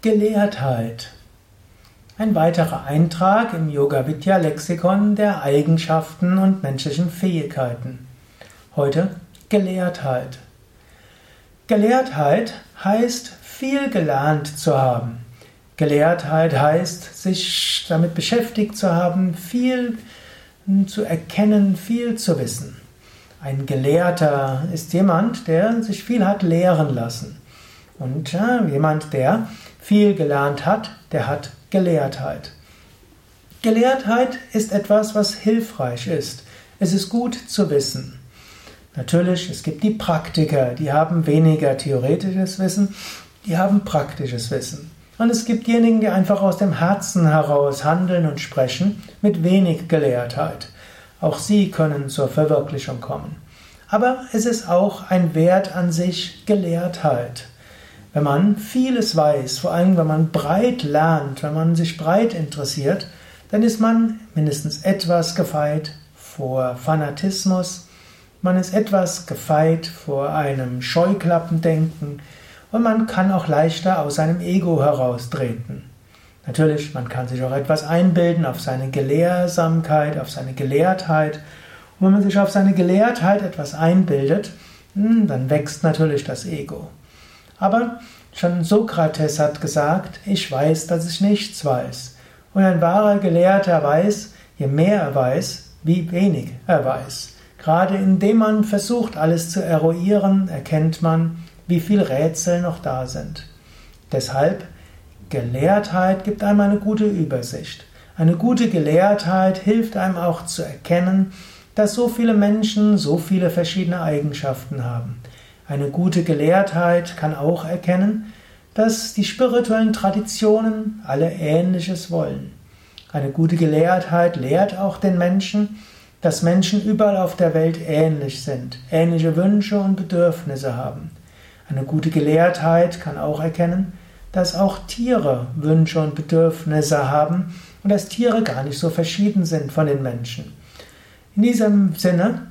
Gelehrtheit. Ein weiterer Eintrag im Yoga Vidya Lexikon der Eigenschaften und menschlichen Fähigkeiten. Heute Gelehrtheit. Gelehrtheit heißt viel gelernt zu haben. Gelehrtheit heißt sich damit beschäftigt zu haben, viel zu erkennen, viel zu wissen. Ein Gelehrter ist jemand, der sich viel hat lehren lassen. Und ja, jemand, der viel gelernt hat, der hat Gelehrtheit. Gelehrtheit ist etwas, was hilfreich ist. Es ist gut zu wissen. Natürlich, es gibt die Praktiker, die haben weniger theoretisches Wissen, die haben praktisches Wissen. Und es gibt diejenigen, die einfach aus dem Herzen heraus handeln und sprechen mit wenig Gelehrtheit. Auch sie können zur Verwirklichung kommen. Aber es ist auch ein Wert an sich Gelehrtheit. Wenn man vieles weiß, vor allem wenn man breit lernt, wenn man sich breit interessiert, dann ist man mindestens etwas gefeit vor Fanatismus, man ist etwas gefeit vor einem Scheuklappendenken und man kann auch leichter aus seinem Ego heraustreten. Natürlich, man kann sich auch etwas einbilden auf seine Gelehrsamkeit, auf seine Gelehrtheit. Und wenn man sich auf seine Gelehrtheit etwas einbildet, hm, dann wächst natürlich das Ego. Aber schon Sokrates hat gesagt, ich weiß, dass ich nichts weiß. Und ein wahrer Gelehrter weiß, je mehr er weiß, wie wenig er weiß. Gerade indem man versucht, alles zu eruieren, erkennt man, wie viel Rätsel noch da sind. Deshalb, Gelehrtheit gibt einem eine gute Übersicht. Eine gute Gelehrtheit hilft einem auch zu erkennen, dass so viele Menschen so viele verschiedene Eigenschaften haben. Eine gute Gelehrtheit kann auch erkennen, dass die spirituellen Traditionen alle Ähnliches wollen. Eine gute Gelehrtheit lehrt auch den Menschen, dass Menschen überall auf der Welt ähnlich sind, ähnliche Wünsche und Bedürfnisse haben. Eine gute Gelehrtheit kann auch erkennen, dass auch Tiere Wünsche und Bedürfnisse haben und dass Tiere gar nicht so verschieden sind von den Menschen. In diesem Sinne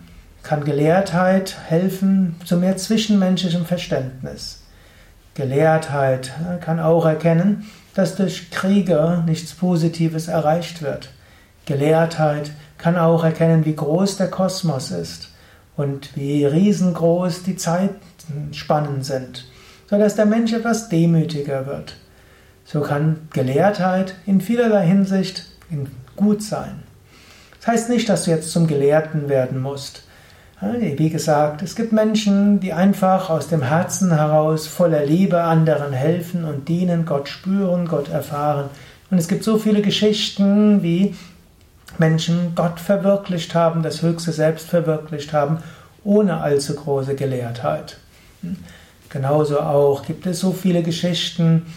kann Gelehrtheit helfen zu mehr zwischenmenschlichem Verständnis. Gelehrtheit kann auch erkennen, dass durch Kriege nichts Positives erreicht wird. Gelehrtheit kann auch erkennen, wie groß der Kosmos ist und wie riesengroß die Zeitspannen sind, sodass der Mensch etwas demütiger wird. So kann Gelehrtheit in vielerlei Hinsicht gut sein. Das heißt nicht, dass du jetzt zum Gelehrten werden musst. Wie gesagt, es gibt Menschen, die einfach aus dem Herzen heraus voller Liebe anderen helfen und dienen, Gott spüren, Gott erfahren. Und es gibt so viele Geschichten, wie Menschen Gott verwirklicht haben, das höchste Selbst verwirklicht haben, ohne allzu große Gelehrtheit. Genauso auch gibt es so viele Geschichten,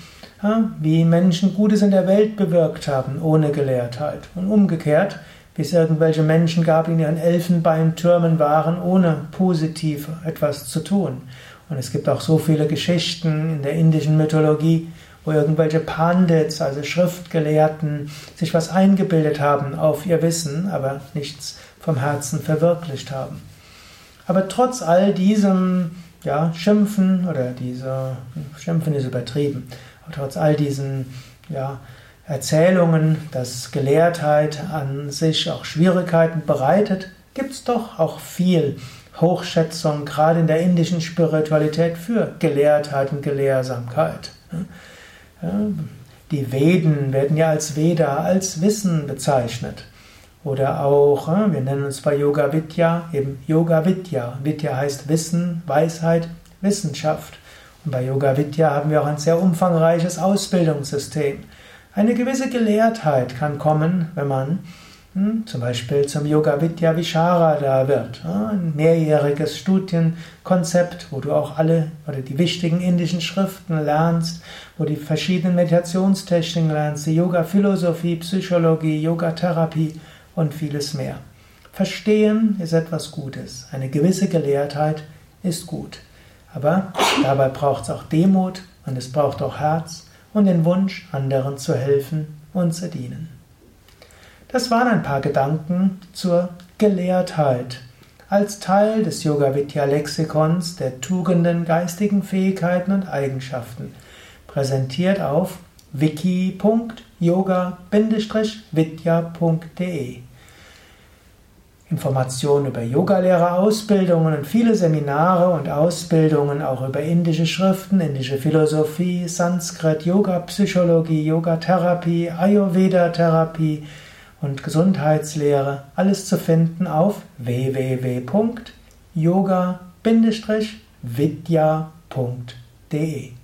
wie Menschen Gutes in der Welt bewirkt haben, ohne Gelehrtheit. Und umgekehrt, es irgendwelche Menschen gab, die in ihren Elfenbeintürmen waren, ohne positiv etwas zu tun. Und es gibt auch so viele Geschichten in der indischen Mythologie, wo irgendwelche Pandits, also Schriftgelehrten, sich was eingebildet haben auf ihr Wissen, aber nichts vom Herzen verwirklicht haben. Aber trotz all diesem ja, Schimpfen oder dieser Schimpfen ist übertrieben, aber trotz all diesen ja, Erzählungen, dass Gelehrtheit an sich auch Schwierigkeiten bereitet, gibt es doch auch viel Hochschätzung, gerade in der indischen Spiritualität, für Gelehrtheit und Gelehrsamkeit. Die Veden werden ja als Veda, als Wissen bezeichnet. Oder auch, wir nennen uns bei Yoga Vidya eben Yoga Vidya. Vidya heißt Wissen, Weisheit, Wissenschaft. Und bei Yoga Vidya haben wir auch ein sehr umfangreiches Ausbildungssystem. Eine gewisse Gelehrtheit kann kommen, wenn man hm, zum Beispiel zum Yoga Vidya Visharada wird. Ein mehrjähriges Studienkonzept, wo du auch alle oder die wichtigen indischen Schriften lernst, wo die verschiedenen Meditationstechniken lernst, die Yoga-Philosophie, Psychologie, Yoga-Therapie und vieles mehr. Verstehen ist etwas Gutes. Eine gewisse Gelehrtheit ist gut. Aber dabei braucht es auch Demut und es braucht auch Herz und den Wunsch, anderen zu helfen und zu dienen. Das waren ein paar Gedanken zur Gelehrtheit als Teil des Yoga Vidya Lexikons der Tugenden, geistigen Fähigkeiten und Eigenschaften. präsentiert auf wiki.yoga-vidya.de. Informationen über Yogalehrerausbildungen und viele Seminare und Ausbildungen auch über indische Schriften, indische Philosophie, Sanskrit, Yoga-Psychologie, Yoga-Therapie, Ayurveda-Therapie und Gesundheitslehre. Alles zu finden auf www.yoga-vidya.de